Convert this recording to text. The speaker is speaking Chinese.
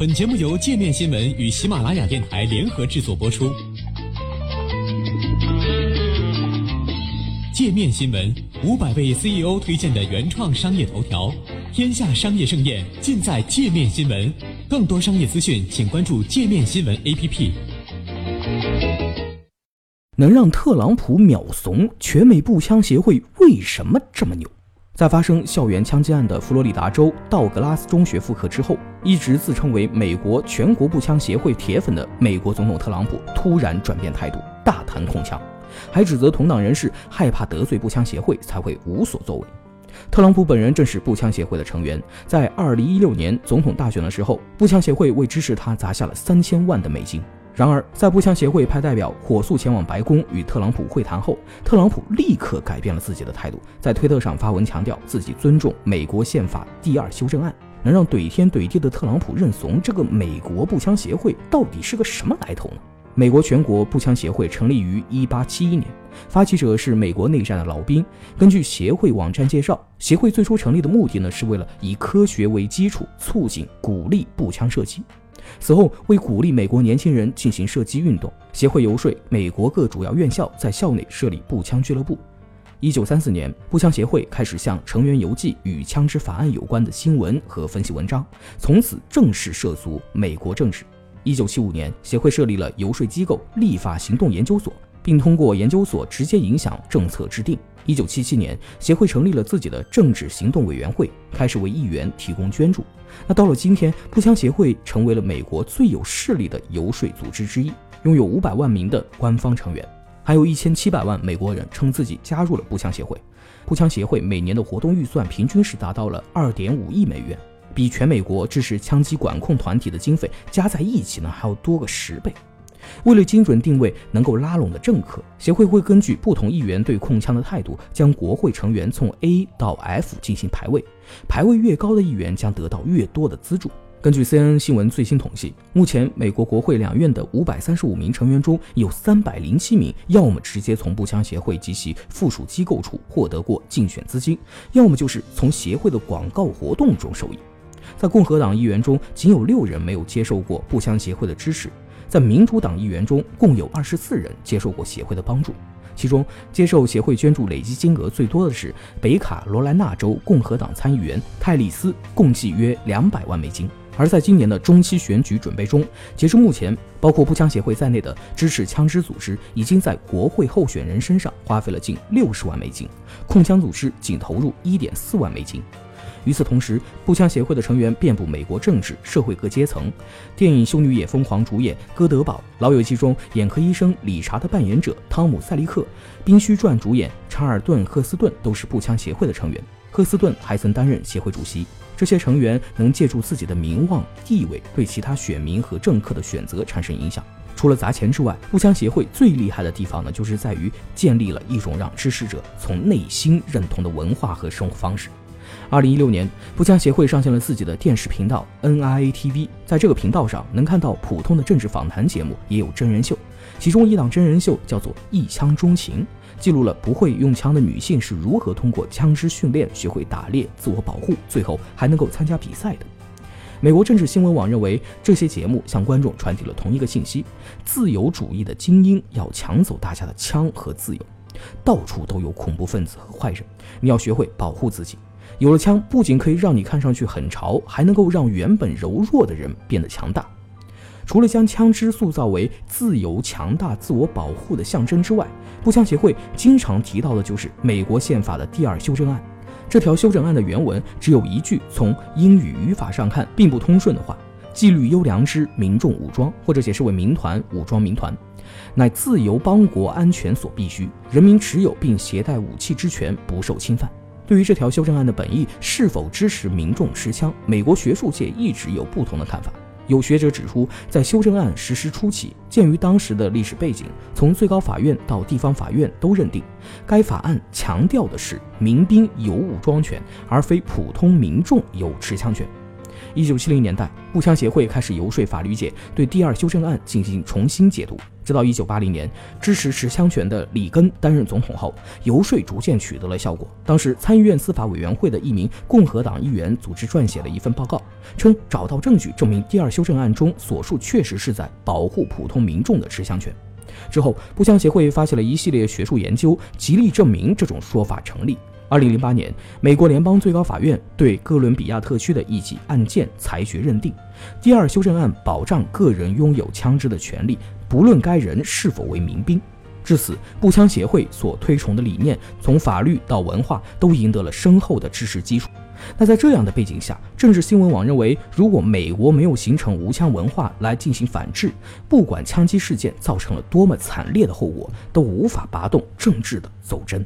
本节目由界面新闻与喜马拉雅电台联合制作播出。界面新闻五百位 CEO 推荐的原创商业头条，天下商业盛宴尽在界面新闻。更多商业资讯，请关注界面新闻 APP。能让特朗普秒怂，全美步枪协会为什么这么牛？在发生校园枪击案的佛罗里达州道格拉斯中学复课之后，一直自称为美国全国步枪协会铁粉的美国总统特朗普突然转变态度，大谈控枪，还指责同党人士害怕得罪步枪协会才会无所作为。特朗普本人正是步枪协会的成员，在2016年总统大选的时候，步枪协会为支持他砸下了三千万的美金。然而，在步枪协会派代表火速前往白宫与特朗普会谈后，特朗普立刻改变了自己的态度，在推特上发文强调自己尊重美国宪法第二修正案。能让怼天怼地的特朗普认怂，这个美国步枪协会到底是个什么来头呢？美国全国步枪协会成立于1871年，发起者是美国内战的老兵。根据协会网站介绍，协会最初成立的目的呢，是为了以科学为基础，促进鼓励步枪射击。此后，为鼓励美国年轻人进行射击运动，协会游说美国各主要院校在校内设立步枪俱乐部。一九三四年，步枪协会开始向成员邮寄与枪支法案有关的新闻和分析文章，从此正式涉足美国政治。一九七五年，协会设立了游说机构立法行动研究所，并通过研究所直接影响政策制定。一九七七年，协会成立了自己的政治行动委员会，开始为议员提供捐助。那到了今天，步枪协会成为了美国最有势力的游说组织之一，拥有五百万名的官方成员，还有一千七百万美国人称自己加入了步枪协会。步枪协会每年的活动预算平均是达到了二点五亿美元，比全美国支持枪击管控团体的经费加在一起呢还要多个十倍。为了精准定位能够拉拢的政客，协会会根据不同议员对控枪的态度，将国会成员从 A 到 F 进行排位，排位越高的议员将得到越多的资助。根据 CNN 新闻最新统计，目前美国国会两院的五百三十五名成员中有三百零七名，要么直接从步枪协会及其附属机构处获得过竞选资金，要么就是从协会的广告活动中受益。在共和党议员中，仅有六人没有接受过步枪协会的支持。在民主党议员中，共有二十四人接受过协会的帮助，其中接受协会捐助累计金额最多的是北卡罗来纳州共和党参议员泰利斯，共计约两百万美金。而在今年的中期选举准备中，截至目前，包括步枪协会在内的支持枪支组织已经在国会候选人身上花费了近六十万美金，控枪组织仅投入一点四万美金。与此同时，步枪协会的成员遍布美国政治社会各阶层。电影《修女也疯狂》主演戈德堡，《老友记》中眼科医生理查的扮演者汤姆·塞利克，《冰须传》主演查尔顿·赫斯顿都是步枪协会的成员。赫斯顿还曾担任协会主席。这些成员能借助自己的名望地位，对其他选民和政客的选择产生影响。除了砸钱之外，步枪协会最厉害的地方呢，就是在于建立了一种让支持者从内心认同的文化和生活方式。二零一六年，步枪协会上线了自己的电视频道 NIA TV，在这个频道上能看到普通的政治访谈节目，也有真人秀。其中一档真人秀叫做《一枪钟情》，记录了不会用枪的女性是如何通过枪支训练学会打猎、自我保护，最后还能够参加比赛的。美国政治新闻网认为，这些节目向观众传递了同一个信息：自由主义的精英要抢走大家的枪和自由。到处都有恐怖分子和坏人，你要学会保护自己。有了枪，不仅可以让你看上去很潮，还能够让原本柔弱的人变得强大。除了将枪支塑造为自由、强大、自我保护的象征之外，步枪协会经常提到的就是美国宪法的第二修正案。这条修正案的原文只有一句，从英语语法上看并不通顺的话：“纪律优良之民众武装，或者解释为民团武装民团，乃自由邦国安全所必须，人民持有并携带武器之权不受侵犯。”对于这条修正案的本意是否支持民众持枪，美国学术界一直有不同的看法。有学者指出，在修正案实施初期，鉴于当时的历史背景，从最高法院到地方法院都认定，该法案强调的是民兵有武装权，而非普通民众有持枪权。一九七零年代，步枪协会开始游说法律界对第二修正案进行重新解读。直到1980年，支持持枪权的里根担任总统后，游说逐渐取得了效果。当时参议院司法委员会的一名共和党议员组织撰写了一份报告，称找到证据证明第二修正案中所述确实是在保护普通民众的持枪权。之后，步枪协会发起了一系列学术研究，极力证明这种说法成立。二零零八年，美国联邦最高法院对哥伦比亚特区的一起案件裁决认定，第二修正案保障个人拥有枪支的权利，不论该人是否为民兵。至此，步枪协会所推崇的理念，从法律到文化都赢得了深厚的知识基础。那在这样的背景下，政治新闻网认为，如果美国没有形成无枪文化来进行反制，不管枪击事件造成了多么惨烈的后果，都无法拔动政治的走针。